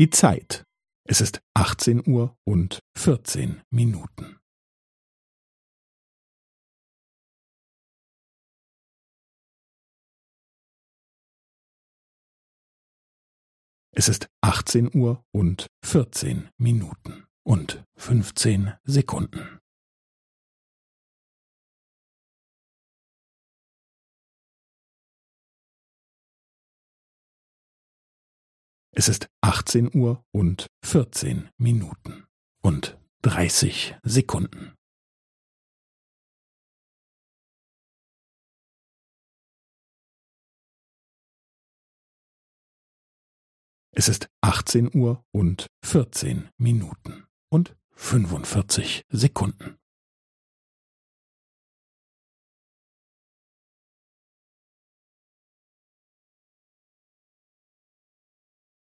Die Zeit. Es ist 18 Uhr und 14 Minuten. Es ist 18 Uhr und 14 Minuten und 15 Sekunden. Es ist 18 Uhr und 14 Minuten und 30 Sekunden. Es ist 18 Uhr und 14 Minuten und 45 Sekunden.